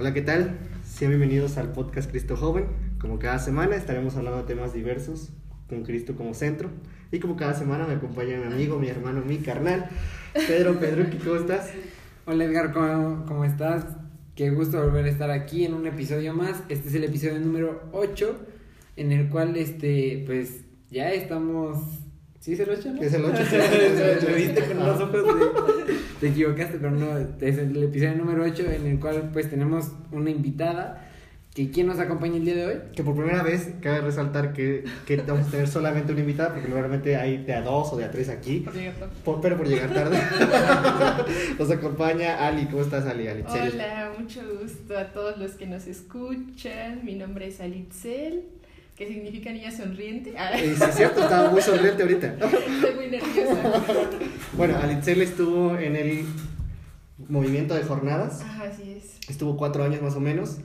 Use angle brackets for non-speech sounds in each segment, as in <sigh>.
Hola, ¿qué tal? Sean bienvenidos al podcast Cristo Joven. Como cada semana estaremos hablando de temas diversos con Cristo como centro. Y como cada semana me acompaña mi amigo, mi hermano, mi carnal, Pedro Pedro, ¿cómo estás? Hola Edgar, ¿cómo, ¿cómo, estás? Qué gusto volver a estar aquí en un episodio más. Este es el episodio número 8, en el cual, este, pues, ya estamos... ¿Sí es el 8? Es el 8, sí. Lo viste con los ojos de... Te equivocaste, pero no, es el episodio número 8 en el cual, pues, tenemos una invitada ¿Y quién nos acompaña el día de hoy? Que por primera vez cabe resaltar que, que vamos a tener solamente una invitada, porque normalmente hay de a dos o de a tres aquí. Por pero por llegar tarde. <laughs> nos acompaña Ali. ¿Cómo estás, Ali? Hola, mucho gusto a todos los que nos escuchan. Mi nombre es Alitzel. ¿Qué significa niña sonriente? Ah. Sí, es cierto, estaba muy sonriente ahorita. <laughs> Estoy muy nerviosa. <laughs> bueno, Alitzel estuvo en el movimiento de jornadas. Ajá, así es. Estuvo cuatro años más o menos.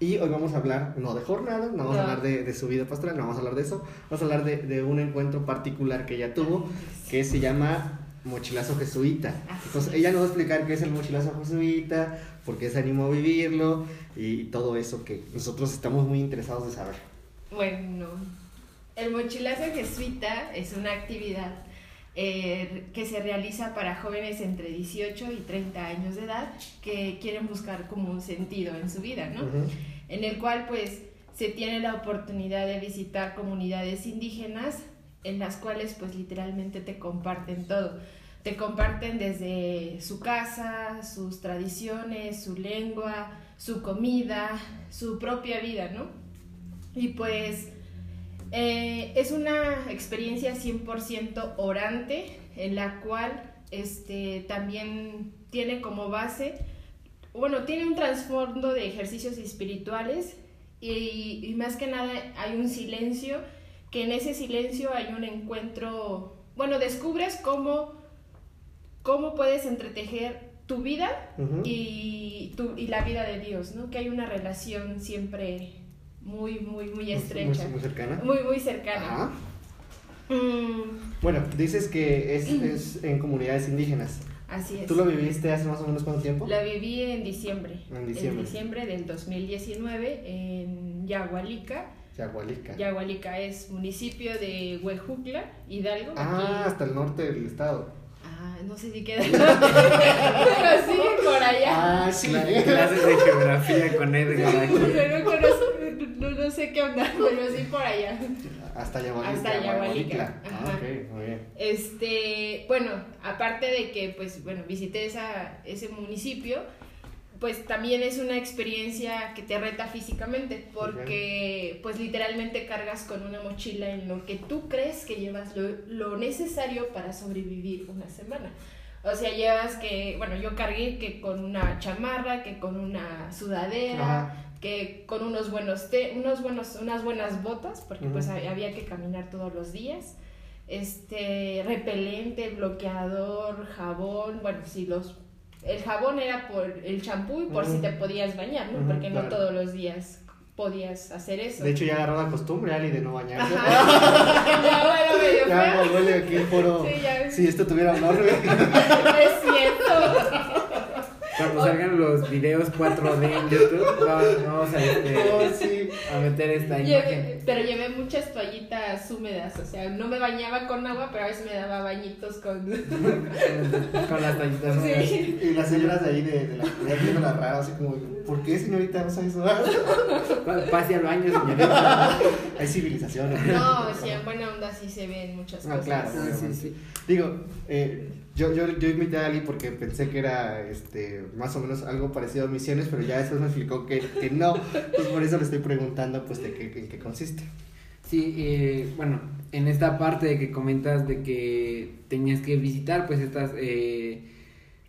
Y hoy vamos a hablar, no de jornada, no vamos a hablar de, de, su vida pastoral, no vamos a hablar de eso, vamos a hablar de, de un encuentro particular que ella tuvo, que se llama Mochilazo Jesuita. Entonces ella nos va a explicar qué es el Mochilazo Jesuita, por qué se animó a vivirlo y todo eso que nosotros estamos muy interesados de saber. Bueno, el Mochilazo Jesuita es una actividad eh, que se realiza para jóvenes entre 18 y 30 años de edad que quieren buscar como un sentido en su vida, ¿no? En el cual pues se tiene la oportunidad de visitar comunidades indígenas en las cuales pues literalmente te comparten todo. Te comparten desde su casa, sus tradiciones, su lengua, su comida, su propia vida, ¿no? Y pues eh, es una experiencia 100% orante en la cual este, también tiene como base, bueno, tiene un trasfondo de ejercicios espirituales y, y, más que nada hay un silencio, que en ese silencio hay un encuentro, bueno, descubres cómo, cómo puedes entretejer tu vida y, tu, y la vida de Dios, ¿no? Que hay una relación siempre muy, muy, muy estrecha. Muy, muy cercana. Muy, muy cercana. Mm. Bueno, dices que es, es, en comunidades indígenas. Así es. ¿Tú lo viviste hace más o menos cuánto tiempo? La viví en diciembre. En diciembre. En diciembre del 2019 en Yagualica. Yagualica. Yagualica es municipio de Huejucla, Hidalgo. Ah, hasta el norte del estado. Ah, no sé si queda. <laughs> Pero sí, por allá. Ah, sí. Clases de geografía con Edgar. No, conozco, no, sé qué onda, <laughs> pero sí por allá. Hasta Yagualica. Hasta Yagualica. Ah, ok, muy bien. Este, bueno, aparte de que, pues, bueno, visité esa, ese municipio, pues también es una experiencia que te reta físicamente, porque okay. pues literalmente cargas con una mochila en lo que tú crees que llevas lo, lo, necesario para sobrevivir una semana. O sea, llevas que, bueno, yo cargué que con una chamarra, que con una sudadera, Ajá. Que con unos buenos, te unos buenos, unas buenas botas, porque uh -huh. pues había que caminar todos los días. Este, repelente, bloqueador, jabón, bueno, sí, los el jabón era por el champú y por si te podías bañar, ¿no? Porque claro. no todos los días podías hacer eso. De hecho, ya agarró la costumbre, Ali, de no bañarse. <laughs> ya, bueno, medio Ya, huele aquí el foro. Sí, ya. Si esto tuviera un orden. <laughs> es cierto. Cuando salgan los videos 4D en YouTube, vamos, vamos a, este, <laughs> oh, sí. a meter esta imagen. pero llevé muchas toallitas húmedas, o sea, no me bañaba con agua, pero a veces me daba bañitos con... <laughs> con las toallitas húmedas. Sí. Y las señoras de ahí de, de la comunidad viendo la rara, así como, ¿por qué señorita no sabe eso? Pase al baño, señorita. <laughs> Hay civilización. No, sí, en buena onda sí se ven muchas Ah, cosas. claro, Sí, sí, sí. Digo, eh, yo, yo, yo invité a Ali porque pensé que era este, más o menos algo parecido a misiones, pero ya después me explicó que, que no. Pues por eso le estoy preguntando pues de qué, en qué consiste. Sí, eh, bueno, en esta parte de que comentas de que tenías que visitar pues estas eh,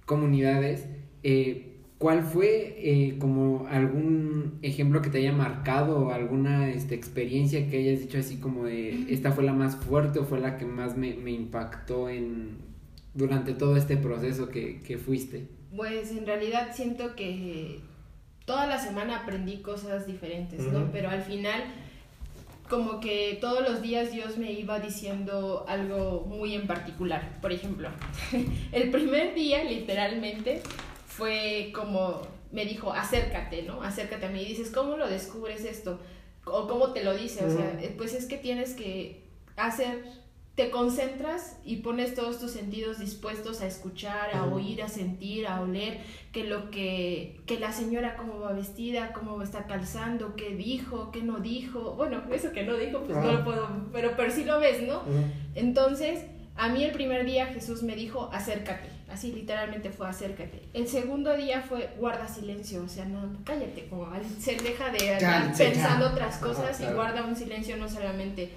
comunidades, eh, ¿cuál fue eh, como algún ejemplo que te haya marcado o alguna este, experiencia que hayas dicho así como de esta fue la más fuerte o fue la que más me, me impactó en durante todo este proceso que, que fuiste? Pues en realidad siento que toda la semana aprendí cosas diferentes. ¿no? Pero al final, como que todos los días Dios me iba diciendo algo muy en particular. Por ejemplo, <laughs> el primer día, literalmente, fue como me dijo, acércate, ¿no? Acércate a mí. Y dices, ¿cómo lo descubres esto? O cómo te lo dice. O sea, pues es que tienes que hacer te concentras y pones todos tus sentidos dispuestos a escuchar, a oír, a sentir, a oler, que lo que, que la señora cómo va vestida, cómo está calzando, qué dijo, qué no dijo. Bueno, eso que no dijo, pues no lo puedo, pero, pero sí lo ves, ¿no? Entonces, a mí el primer día Jesús me dijo, acércate. Así literalmente fue acércate. El segundo día fue guarda silencio, o sea, no, cállate, como se deja de estar pensando otras cosas y guarda un silencio no solamente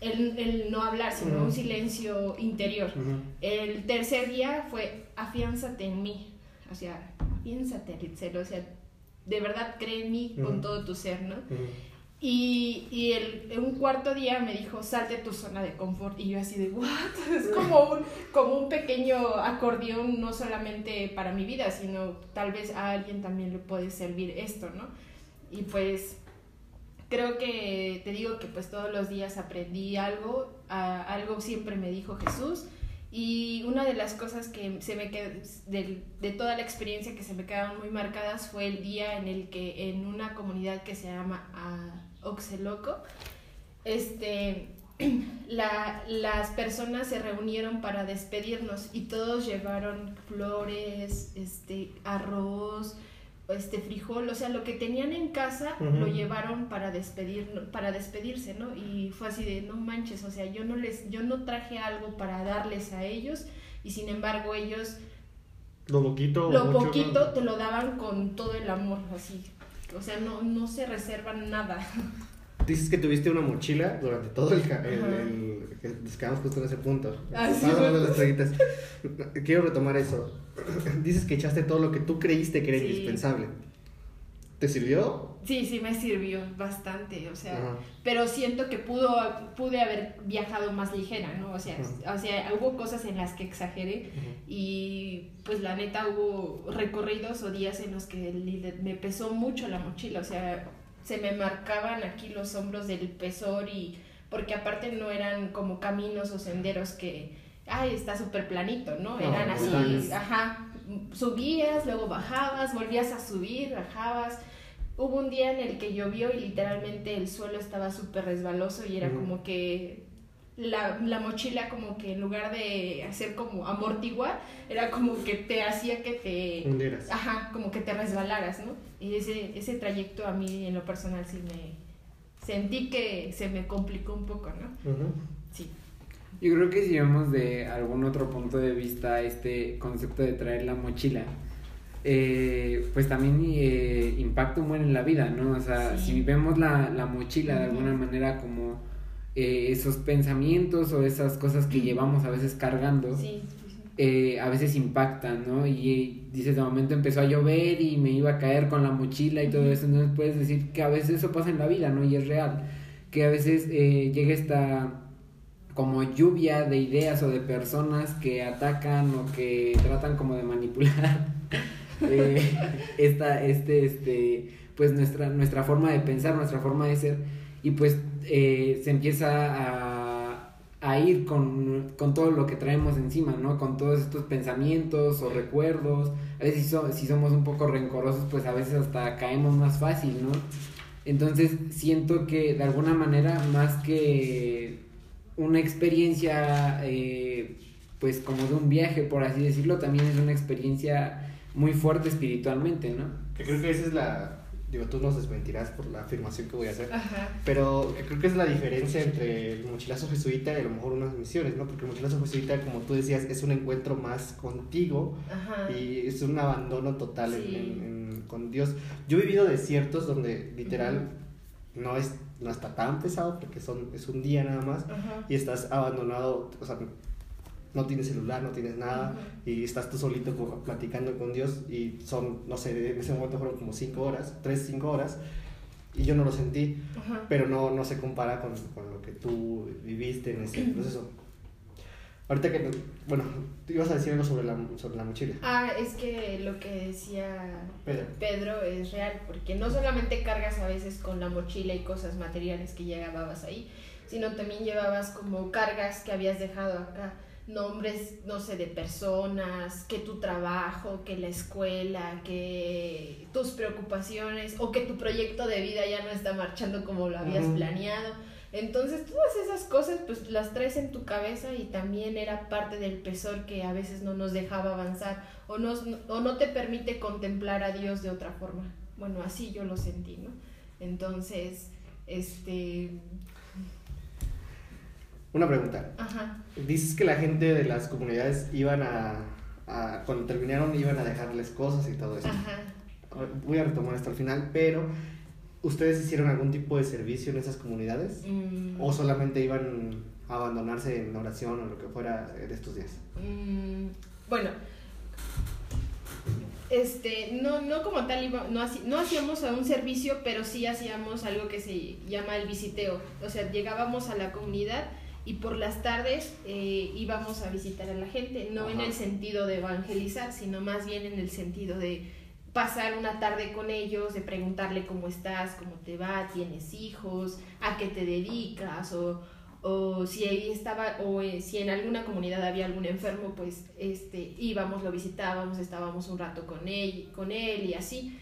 el, no hablar, sino un silencio interior. El tercer día fue afiánzate en mí, o sea, afiánzate, Ritzel, o sea, de verdad cree en mí con todo tu ser, ¿no? Y, y el, un cuarto día me dijo, salte de tu zona de confort. Y yo así de, ¿what? <laughs> Es como un, como un pequeño acordeón, no solamente para mi vida, sino tal vez a alguien también le puede servir esto, ¿no? Y pues creo que te digo que pues todos los días aprendí algo, algo siempre me dijo Jesús y una de las cosas que se me quedó, de, de, toda la experiencia que se me quedaron muy marcadas fue el día en el que en una comunidad que se llama uh, Oxeloco, este, <clears throat> la, las personas se reunieron para despedirnos y todos llevaron flores, este, arroz, este frijol, o sea, lo que tenían en casa lo llevaron para despedir para despedirse, ¿no? Y fue así de no manches, o sea, yo no les yo no traje algo para darles a ellos y sin embargo ellos lo poquito lo poquito te lo daban con todo el amor, así. O sea, no no se reservan nada. Dices que tuviste una mochila durante todo el, el, nos quedamos justo en ese punto. Ah, sí, Quiero retomar eso. <clears throat> Dices que echaste todo lo que tú creíste que era indispensable. ¿Te sirvió? Sí, sí me sirvió bastante, o sea, pero siento que pudo, pude haber viajado más ligera, ¿no? O sea, o sea hubo cosas en las que exageré y pues la neta hubo recorridos o días en los que me pesó mucho la mochila, o sea, se me marcaban aquí los hombros del pesor y porque aparte no eran como caminos o senderos que, ay, está súper planito, ¿no? Eran así, ajá, subías, luego bajabas, volvías a subir, bajabas. Hubo un día en el que llovió y literalmente el suelo estaba súper resbaloso y era como que la, la, mochila como que en lugar de hacer como amortiguar, era como que te hacía que te... Ajá, como que te resbalaras, ¿no? Y ese, ese trayecto a mí en lo personal sí me... Sentí que se me complicó un poco, ¿no? Sí. Yo creo que si vemos de algún otro punto de vista este concepto de traer la mochila, eh, pues también eh, impacta un buen en la vida, ¿no? O sea, si vemos la, la mochila de alguna manera como eh, esos pensamientos o esas cosas que llevamos a veces cargando, eh, a veces impactan, ¿no? Y dices, de momento empezó a llover y me iba a caer con la mochila y todo eso, entonces puedes decir que a veces eso pasa en la vida, ¿no? Y es real, que a veces eh, llega esta como lluvia de ideas o de personas que atacan o que tratan como de manipular <laughs> esta, este, este, pues nuestra, nuestra forma de pensar, nuestra forma de ser y pues eh, se empieza a, ir con, todo lo que traemos encima, ¿no? Con todos estos pensamientos o recuerdos. A veces si, somos un poco rencorosos, pues a veces hasta caemos más fácil, ¿no? Entonces siento que de alguna manera, más que una experiencia, eh, pues como de un viaje, por así decirlo, también es una experiencia muy fuerte espiritualmente, ¿no? Que creo que esa es la, digo, tú nos desmentirás por la afirmación que voy a hacer, pero creo que es la diferencia entre el mochilazo jesuita y a lo mejor unas misiones, ¿no? Porque el mochilazo jesuita, como tú decías, es un encuentro más contigo y es un abandono total con Dios. Yo he vivido desiertos donde literal no, es, no está tan pesado porque son, es un día nada más y estás abandonado, o sea, no tienes celular, no tienes nada, y estás tú solito platicando con Dios, y son, no sé, en ese momento fueron como cinco horas, tres, cinco horas, y yo no lo sentí, pero no, no se compara con, con, lo que tú viviste en ese proceso. Ahorita que, bueno, tú ibas a decir algo sobre la, sobre la mochila. Ah, es que lo que decía Pedro. Pedro es real, porque no solamente cargas a veces con la mochila y cosas materiales que llegabas ahí, sino también llevabas como cargas que habías dejado acá nombres, no sé, de personas, que tu trabajo, que la escuela, que tus preocupaciones o que tu proyecto de vida ya no está marchando como lo habías planeado. Entonces todas esas cosas pues las traes en tu cabeza y también era parte del pesor que a veces no nos dejaba avanzar o, nos, o no te permite contemplar a Dios de otra forma. Bueno, así yo lo sentí, ¿no? Entonces, este, una pregunta. Ajá. Dices que la gente de las comunidades iban a, cuando terminaron, iban a dejarles cosas y todo eso. Ajá. Voy a retomar esto al final, pero ¿ustedes hicieron algún tipo de servicio en esas comunidades? Mm. ¿O solamente iban a abandonarse en oración o lo que fuera de estos días? Mm, bueno, este, no, no como tal, no, no hacíamos un servicio, pero sí hacíamos algo que se llama el visiteo. O sea, llegábamos a la comunidad y por las tardes eh, íbamos a visitar a la gente, no en el sentido de evangelizar, sino más bien en el sentido de pasar una tarde con ellos, de preguntarle cómo estás, cómo te va, tienes hijos, a qué te dedicas, o, o si ahí estaba, o eh, si en alguna comunidad había algún enfermo, pues este, íbamos, lo visitábamos, estábamos un rato con él, con él y así.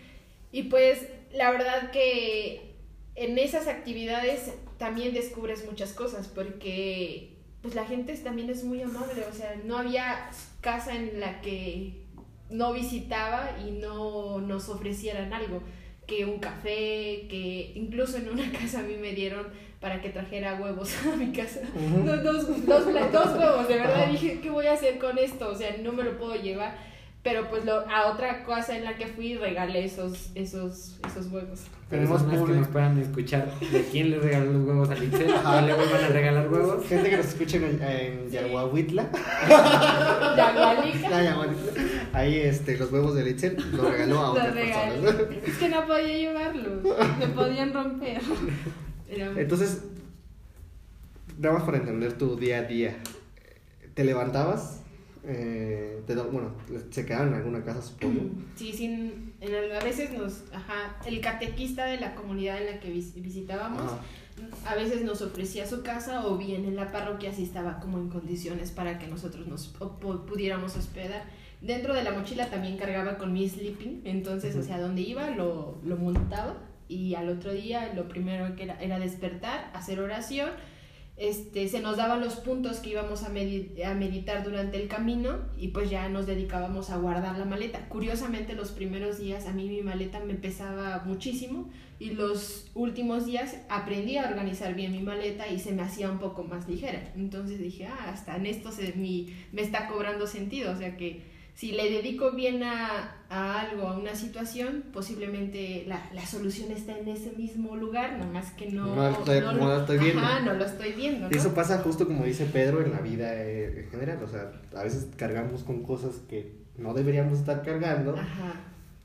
Y pues la verdad que en esas actividades también descubres muchas cosas porque pues la gente también es muy amable, o sea, no había casa en la que no visitaba y no nos ofrecieran algo, que un café, que incluso en una <laughs> casa a mí me dieron para que trajera huevos <laughs> a mi casa. dos, dos, dos, huevos, de verdad dije, ¿qué voy a hacer con esto? O sea, no me lo puedo llevar. Pero pues lo, a otra cosa en la que fui regalé esos, esos, esos huevos. Tenemos más que nos puedan escuchar de quién le regaló los huevos a Litzel, o le vuelvan a regalar huevos. Gente que nos escuche en, en Yaguahuitla. <laughs> Ahí este, los huevos de Litzel los regaló a otras personas. Es que no podía llevarlos, me podían romper. Entonces, damos para entender tu día a día. ¿Te levantabas? Eh, bueno, se quedaron en alguna casa, supongo. <clears throat> Sí, sin, en, a veces nos, ajá, el catequista de la comunidad en la que visitábamos, a veces nos ofrecía su casa o bien en la parroquia si estaba como en condiciones para que nosotros nos pudiéramos hospedar. Dentro de la mochila también cargaba con mi sleeping, entonces, o sea, donde iba lo, lo montaba y al otro día lo primero que era, era despertar, hacer oración este, se nos daban los puntos que íbamos a, a, meditar durante el camino y pues ya nos dedicábamos a guardar la maleta. Curiosamente los primeros días a mí mi maleta me pesaba muchísimo y los últimos días aprendí a organizar bien mi maleta y se me hacía un poco más ligera. Entonces dije, ah, hasta en esto se, me está cobrando sentido, o sea que si le dedico bien a, algo, a una situación, posiblemente la, la, solución está en ese mismo lugar, más que no, no, estoy, no, lo, estoy viendo. no lo estoy viendo. Y eso pasa justo como dice Pedro en la vida eh, en general, o sea, a veces cargamos con cosas que no deberíamos estar cargando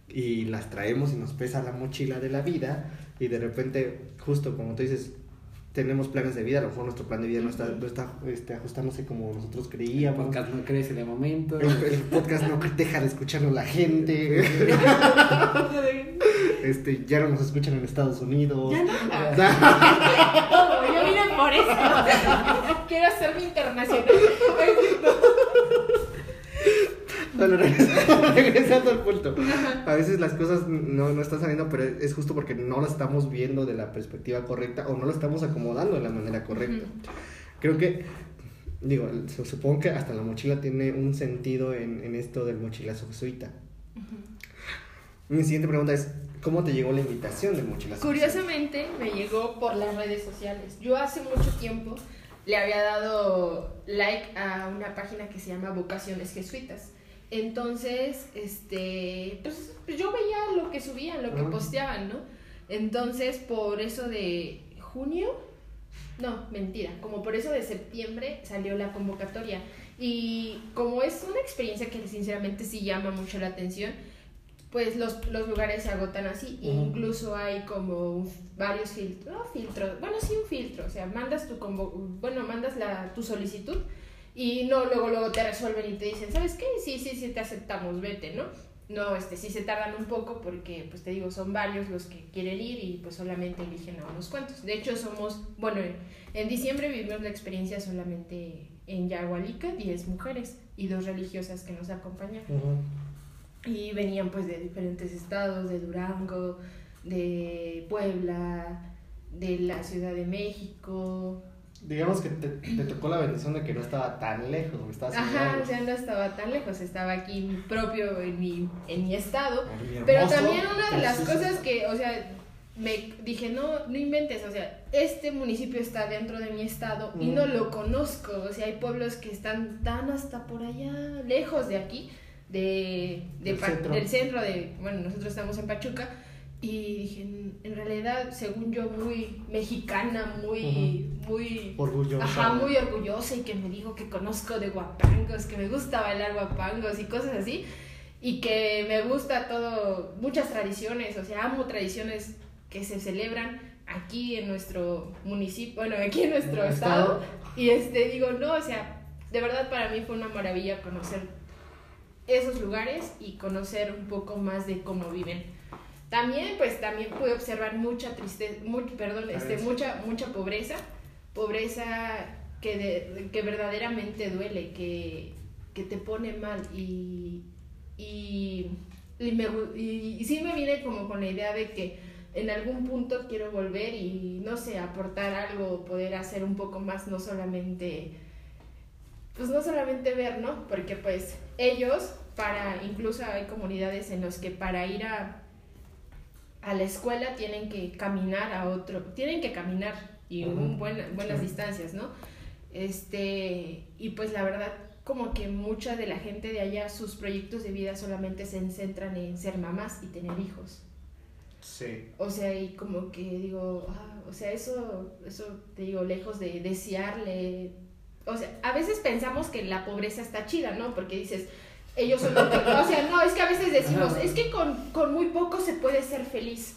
y las traemos y nos pesa la mochila de la vida y de repente, justo como tú dices, tenemos planes de vida, a lo mejor nuestro plan de vida no está, no está este, ajustándose como nosotros creíamos. El podcast no crece de momento. El, podcast no deja de escucharlo la gente. este, ya no nos escuchan en Estados Unidos. Ya no. <laughs> Yo vine por eso. Quiero hacerme internacional. Bueno, <laughs> regresando al punto. A veces las cosas no, no están saliendo, pero es justo porque no las estamos viendo de la perspectiva correcta o no lo estamos acomodando de la manera correcta. Creo que, digo, supongo que hasta la mochila tiene un sentido en, en esto del mochilazo jesuita. Mi siguiente pregunta es, ¿cómo te llegó la invitación del mochilazo? Curiosamente me llegó por las redes sociales. Yo hace mucho tiempo le había dado like a una página que se llama Vocaciones Jesuitas. Entonces, este, pues, yo veía lo que subían, lo que posteaban, ¿no? Entonces, por eso de junio, no, mentira, como por eso de septiembre salió la convocatoria. Y como es una experiencia que sinceramente sí llama mucho la atención, pues los, los lugares se agotan así. Incluso hay como varios filtros, no filtros, bueno, sí un filtro, o sea, mandas tu, bueno, mandas la, tu solicitud y no luego luego te resuelven y te dicen, ¿sabes qué? Sí, sí, sí, te aceptamos, vete, ¿no? no, este, sí se tardan un poco porque, pues te digo, son varios los que quieren ir y pues solamente eligen a unos cuantos. De hecho, somos, bueno, en, diciembre vivimos la experiencia solamente en Yagualica, 10 mujeres y dos religiosas que nos acompañan. Y venían pues de diferentes estados, de Durango, de Puebla, de la Ciudad de México, digamos que te, tocó la bendición de que no estaba tan lejos, Ajá, o sea, no estaba tan lejos, estaba aquí propio en mi, en mi estado. pero también una de las cosas que, o sea, me dije, no, no inventes, o sea, este municipio está dentro de mi estado y no mm. lo conozco, o sea, hay pueblos que están tan hasta por allá, lejos de aquí, de, del centro de, bueno, nosotros estamos en Pachuca, y dije, en realidad, según yo, muy mexicana, muy, muy orgullosa. Ajá, muy orgullosa y que me digo que conozco de guapangos, que me gusta bailar guapangos y cosas así. Y que me gusta todo, muchas tradiciones, o sea, amo tradiciones que se celebran aquí en nuestro municipio, bueno, aquí en nuestro estado. Y este, digo, no, o sea, de verdad para mí fue una maravilla conocer esos lugares y conocer un poco más de cómo viven también, pues también pude observar mucha tristeza, perdón, este, mucha, mucha pobreza, pobreza que, que verdaderamente duele, que, que te pone mal y, y, y, me, y, sí me viene como con la idea de que en algún punto quiero volver y no sé, aportar algo, poder hacer un poco más, no solamente, pues no solamente ver, ¿no? Porque pues ellos, para, incluso hay comunidades en los que para ir a a la escuela tienen que caminar a otro, tienen que caminar y en buenas distancias, ¿no? Este, y pues la verdad, como que mucha de la gente de allá, sus proyectos de vida solamente se centran en ser mamás y tener hijos. Sí. O sea, y como que digo, ah, o sea, eso, eso te digo, lejos de desearle, o sea, a veces pensamos que la pobreza está chida, ¿no? Porque dices, ellos son o sea, no, es que a veces decimos, es que con, con, muy poco se puede ser feliz.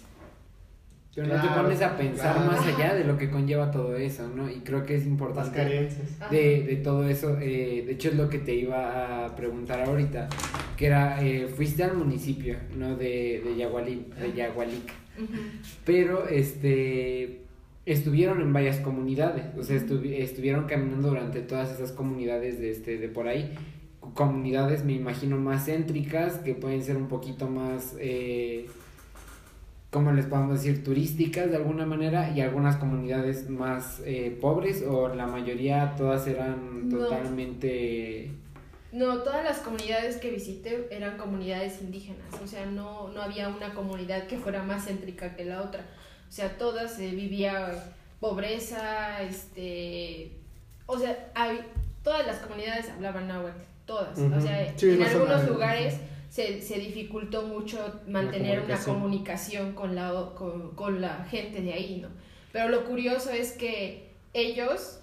Pero no te pones a pensar más allá de lo que conlleva todo eso, ¿no? Y creo que es importante de, de todo eso. Eh, de hecho, es lo que te iba a preguntar ahorita, que era, eh, fuiste al municipio, ¿no? De, de, Yagualic, de Yagualic. Pero, este, estuvieron en varias comunidades, o sea, estuvieron caminando durante todas esas comunidades de, este, de por ahí comunidades, me imagino, más céntricas, que pueden ser un poquito más, eh, ¿cómo les podemos decir?, turísticas de alguna manera, y algunas comunidades más eh, pobres, o la mayoría todas eran totalmente... No, todas las comunidades que visité eran comunidades indígenas, o sea, no, no había una comunidad que fuera más céntrica que la otra, o sea, todas eh, vivía pobreza, este, o sea, hay, todas las comunidades hablaban náhuatl todas. O sea, en algunos lugares se, se, dificultó mucho mantener una comunicación, con, la, con, la gente de ahí, ¿no? Pero lo curioso es que ellos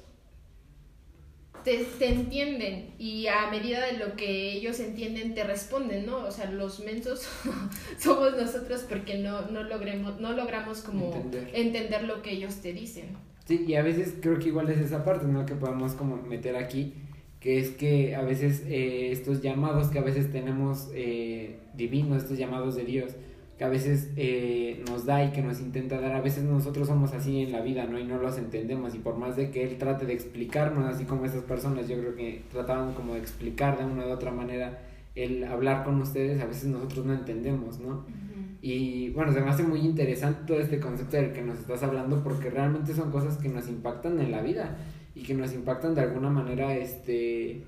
te, te, entienden y a medida de lo que ellos entienden te responden, ¿no? O sea, los mensos <laughs> somos nosotros porque no, no, logremos, no logramos como entender. entender. lo que ellos te dicen. Sí, y a veces creo que igual es esa parte, ¿no? Que podemos como meter aquí que es que a veces eh, estos llamados que a veces tenemos eh, divinos, estos llamados de Dios, que a veces eh, nos da y que nos intenta dar, a veces nosotros somos así en la vida, ¿no? Y no los entendemos, y por más de que Él trate de explicarnos, así como esas personas, yo creo que trataban como de explicar de una u otra manera el hablar con ustedes, a veces nosotros no entendemos, ¿no? Y bueno, se me hace muy interesante todo este concepto del que nos estás hablando porque realmente son cosas que nos impactan en la vida y que nos impactan de alguna manera, este,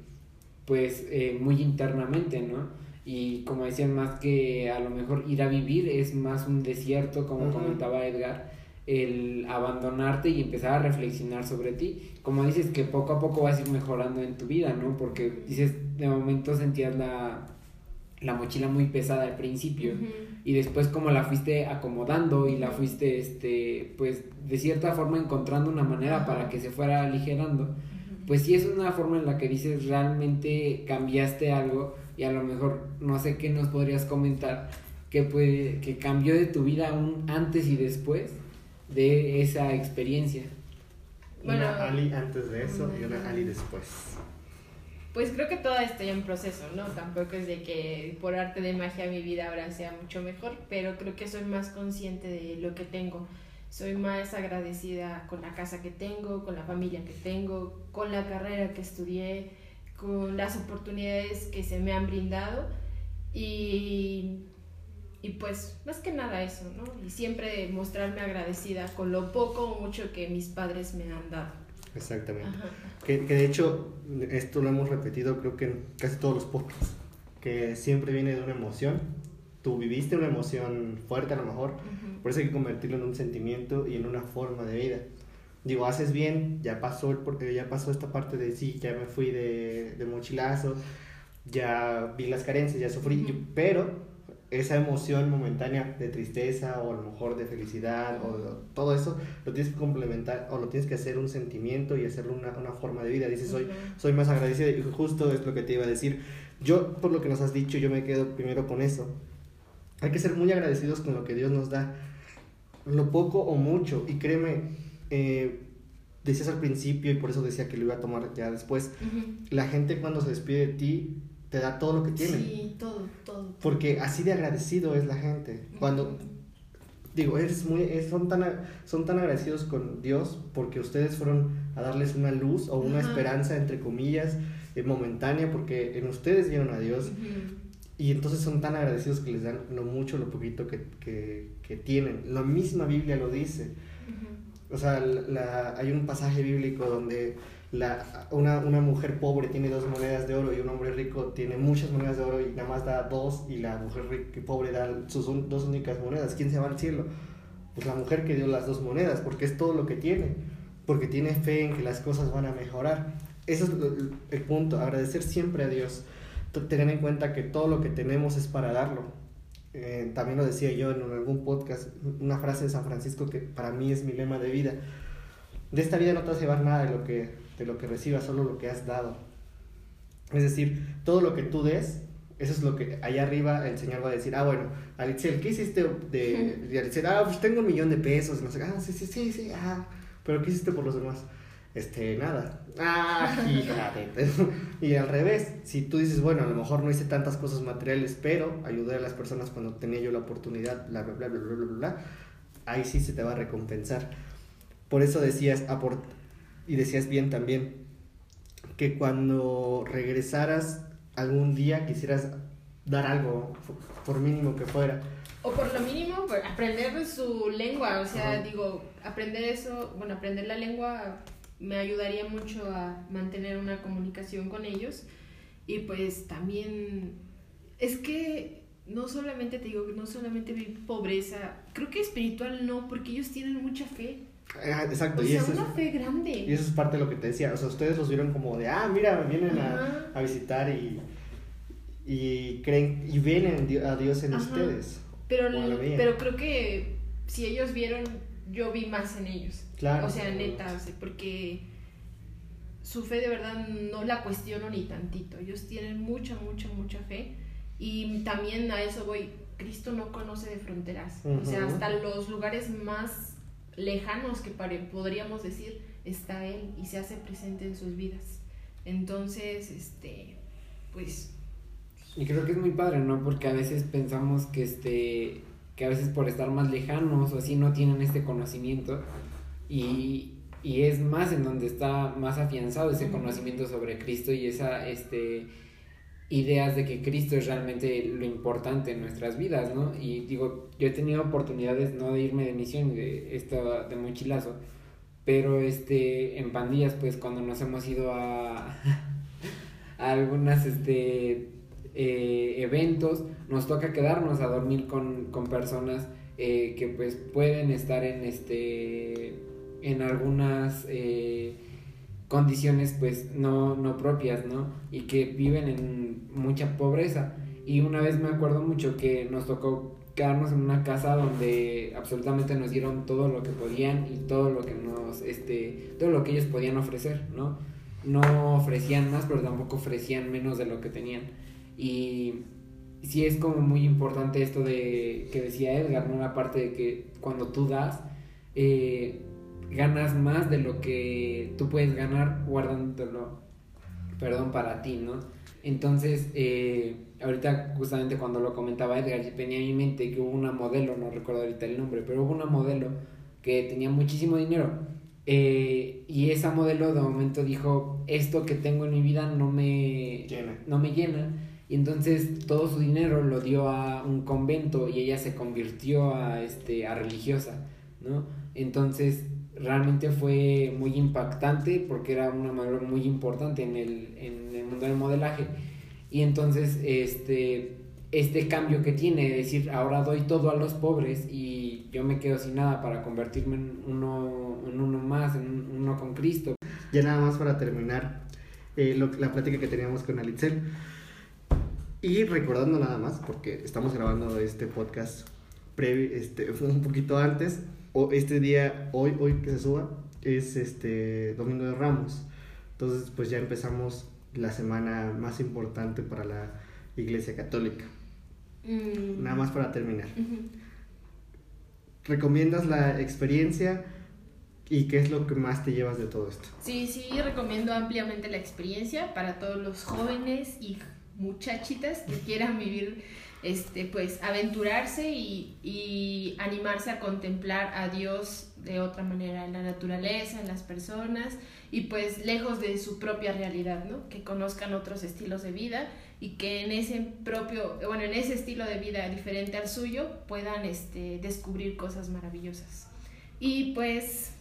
pues, eh, muy internamente, ¿no? Y como decían, más que a lo mejor ir a vivir es más un desierto, como comentaba Edgar, el abandonarte y empezar a reflexionar sobre ti. Como dices que poco a poco vas a ir mejorando en tu vida, ¿no? Porque dices, de momento sentías la, la mochila muy pesada al principio. Y después como la fuiste acomodando y la fuiste este pues de cierta forma encontrando una manera para que se fuera aligerando. Pues sí es una forma en la que dices realmente cambiaste algo y a lo mejor no sé qué nos podrías comentar que puede, que cambió de tu vida un antes y después de esa experiencia. Una Ali antes de eso y una Ali después Pues creo que todo está ya en proceso, ¿no? Tampoco es de que por arte de magia mi vida ahora sea mucho mejor, pero creo que soy más consciente de lo que tengo. Soy más agradecida con la casa que tengo, con la familia que tengo, con la carrera que estudié, con las oportunidades que se me han brindado y, y pues más que nada eso, ¿no? Y siempre mostrarme agradecida con lo poco o mucho que mis padres me han dado. Exactamente. Que, que, de hecho, esto lo hemos repetido creo que en casi todos los podcasts, que siempre viene de una emoción. Tú viviste una emoción fuerte a lo mejor, por eso hay que convertirlo en un sentimiento y en una forma de vida. Digo, haces bien, ya pasó, el, ya pasó esta parte de sí, ya me fui de, de mochilazo, ya vi las carencias, ya sufrí, pero esa emoción momentánea de tristeza o a lo mejor de felicidad o todo eso, lo tienes que complementar o lo tienes que hacer un sentimiento y hacerlo una, una forma de vida. Dices, soy, soy más agradecido y justo es lo que te iba a decir. Yo, por lo que nos has dicho, yo me quedo primero con eso. Hay que ser muy agradecidos con lo que Dios nos da, lo poco o mucho. Y créeme, eh, decías al principio y por eso decía que lo iba a tomar ya después, la gente cuando se despide de ti te da todo lo que tiene. Sí, todo, todo. Porque así de agradecido es la gente. Cuando, digo, es muy, son, tan, son tan agradecidos con Dios porque ustedes fueron a darles una luz o una esperanza, entre comillas, eh, momentánea, porque en ustedes vieron a Dios. Y entonces son tan agradecidos que les dan lo mucho, lo poquito que, que, que tienen. La misma Biblia lo dice. O sea, la, hay un pasaje bíblico donde la, una, una, mujer pobre tiene dos monedas de oro y un hombre rico tiene muchas monedas de oro y nada más da dos y la mujer rica pobre da sus dos únicas monedas. ¿Quién se va al cielo? Pues la mujer que dio las dos monedas, porque es todo lo que tiene, porque tiene fe en que las cosas van a mejorar. Ese es el punto, agradecer siempre a Dios. Tener en cuenta que todo lo que tenemos es para darlo. Eh, también lo decía yo en algún podcast, una frase de San Francisco que para mí es mi lema de vida. De esta vida no te vas a llevar nada de lo que de lo que recibas, solo lo que has dado. Es decir, todo lo que tú des, eso es lo que allá arriba el Señor va a decir, ah, bueno, Alitzel, ¿qué hiciste de, <laughs> de Ah, pues tengo un millón de pesos, no sé, ah, sí, sí, sí, sí, ah, pero ¿qué hiciste por los demás? Este, nada. Ah, <laughs> fíjate. y al revés, si tú dices, bueno, a lo mejor no hice tantas cosas materiales, pero ayudé a las personas cuando tenía yo la oportunidad, bla, bla, bla, bla, bla, bla, bla, ahí sí se te va a recompensar. Por eso decías, y decías bien también, que cuando regresaras algún día quisieras dar algo, por mínimo que fuera. O por lo mínimo, aprender su lengua, o sea, digo, aprender eso, bueno, aprender la lengua me ayudaría mucho a mantener una comunicación con ellos y pues también es que no solamente te digo que no solamente vi pobreza, creo que espiritual no, porque ellos tienen mucha fe. Exacto. O y eso una es, fe grande. Y eso es parte de lo que te decía. O sea, ustedes los vieron como de, ah, mira, vienen a, a, visitar y, y creen y ven a Dios en ustedes. Pero, pero creo que si ellos vieron, yo vi más en ellos. Claro. O sea, neta, o sea, porque su fe de verdad no la cuestiono ni tantito. Ellos tienen mucha, mucha, mucha fe. Y también a eso voy. Cristo no conoce de fronteras. O sea, hasta los lugares más lejanos que podríamos decir, está Él y se hace presente en sus vidas. Entonces, este, pues... Y creo que es muy padre, ¿no? Porque a veces pensamos que, este, que a veces por estar más lejanos o así no tienen este conocimiento y, y es más en donde está más afianzado ese conocimiento sobre Cristo y esa, este, ideas de que Cristo es realmente lo importante en nuestras vidas, ¿no? Y digo, yo he tenido oportunidades no de irme de misión, de esto de mochilazo, pero este, en pandillas, pues cuando nos hemos ido a, <laughs> a algunas, este, eh, eventos, nos toca quedarnos a dormir con, con personas eh, que pues pueden estar en, este, en algunas... Eh, condiciones pues no, no propias, ¿no? Y que viven en mucha pobreza. Y una vez me acuerdo mucho que nos tocó quedarnos en una casa donde absolutamente nos dieron todo lo que podían y todo lo que nos, este, todo lo que ellos podían ofrecer, ¿no? No ofrecían más, pero tampoco ofrecían menos de lo que tenían. Y sí es como muy importante esto de que decía Edgar, ¿no? La parte de que cuando tú das, eh, ganas más de lo que tú puedes ganar guardándolo perdón, para ti, ¿no? Entonces, eh, ahorita justamente cuando lo comentaba Edgar, venía a mi mente que hubo una modelo, no recuerdo ahorita el nombre, pero hubo una modelo que tenía muchísimo dinero. Eh, y esa modelo de momento dijo, esto que tengo en mi vida no me Llena. no me llena. Y entonces todo su dinero lo dio a un convento y ella se convirtió a, este, a religiosa, ¿no? Entonces realmente fue muy impactante porque era una modelo muy importante en el, en el mundo del modelaje. Y entonces este, este cambio que tiene de decir ahora doy todo a los pobres y yo me quedo sin nada para convertirme en uno, en uno más, en uno con Cristo. Ya nada más para terminar eh, lo- la plática que teníamos con Alitzel. Y recordando nada más, porque estamos grabando este podcast previ, este, un poquito antes, o este día, hoy, hoy que se suba, es este Domingo de Ramos. Entonces, pues ya empezamos la semana más importante para la Iglesia Católica. Mm. Nada más para terminar. ¿Recomiendas la experiencia y qué es lo que más te llevas de todo esto? Sí, sí, recomiendo ampliamente la experiencia para todos los jóvenes y muchachitas que quieran vivir, este, pues, aventurarse y, y animarse a contemplar a Dios de otra manera en la naturaleza, en las personas y pues lejos de su propia realidad, ¿no? Que conozcan otros estilos de vida y que en ese propio, bueno, en ese estilo de vida diferente al suyo puedan, este, descubrir cosas maravillosas. Y pues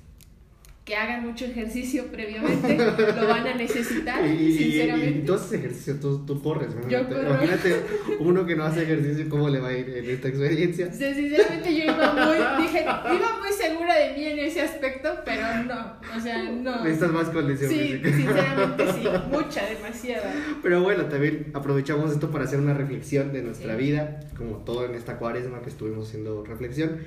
que hagan mucho ejercicio previamente, lo van a necesitar, <laughs> Y, y- y- sinceramente. y tú haces ejercicio, tú, tú corres. Imagínate, corro. imagínate uno que no hace ejercicio, ¿cómo le va a ir en esta experiencia? O sea, sinceramente yo iba muy, dije, iba muy segura de mí en ese aspecto, pero no, o sea, no. Necesitas más condición Sí, física. sinceramente sí, <laughs> mucha, demasiada. Pero bueno, también aprovechamos esto para hacer una reflexión de nuestra Sí. vida, como todo en esta cuaresma que estuvimos haciendo reflexión.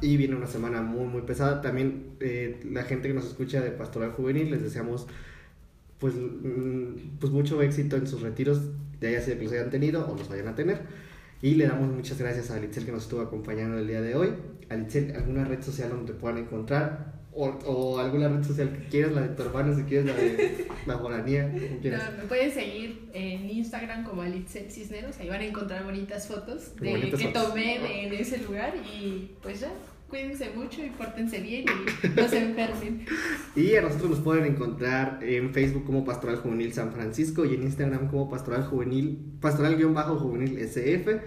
Y viene una semana muy, muy pesada. También eh, la gente que nos escucha de Pastoral Juvenil, les deseamos pues, mm, pues mucho éxito en sus retiros, ya sea que los hayan tenido o los vayan a tener. Y le damos muchas gracias a Alitzel que nos estuvo acompañando el día de hoy. Alitzel, ¿alguna red social donde te puedan encontrar? O, o alguna red social que quieras, la de tu hermano, si quieres, la de <laughs> la quieras. No, me pueden seguir en Instagram como Alitzel Cisneros, ahí van a encontrar bonitas fotos de Bonitas que fotos. tomé de- en ese lugar y pues ya, cuídense mucho y pórtense bien y no se enfermen. <laughs> Y a nosotros nos pueden encontrar en Facebook como Pastoral Juvenil San Francisco y en Instagram como Pastoral Juvenil, Pastoral-Juvenil SF.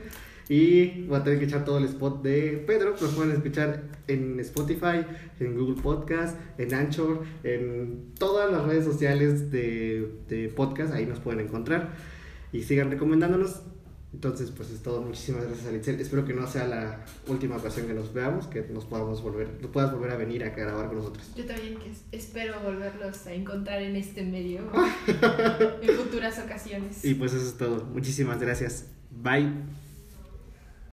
Y voy a tener que echar todo el spot de Pedro, nos pueden escuchar en Spotify, en Google Podcast, en Anchor, en todas las redes sociales de, de podcast, ahí nos pueden encontrar. Y sigan recomendándonos. Entonces, pues es todo. Muchísimas gracias, Alitzel. Espero que no sea la última ocasión que nos veamos, que nos podamos volver, puedas volver a venir a grabar con nosotros. Yo también que es- espero volverlos a encontrar en este medio <laughs> en futuras ocasiones. Y pues eso es todo. Muchísimas gracias. Bye.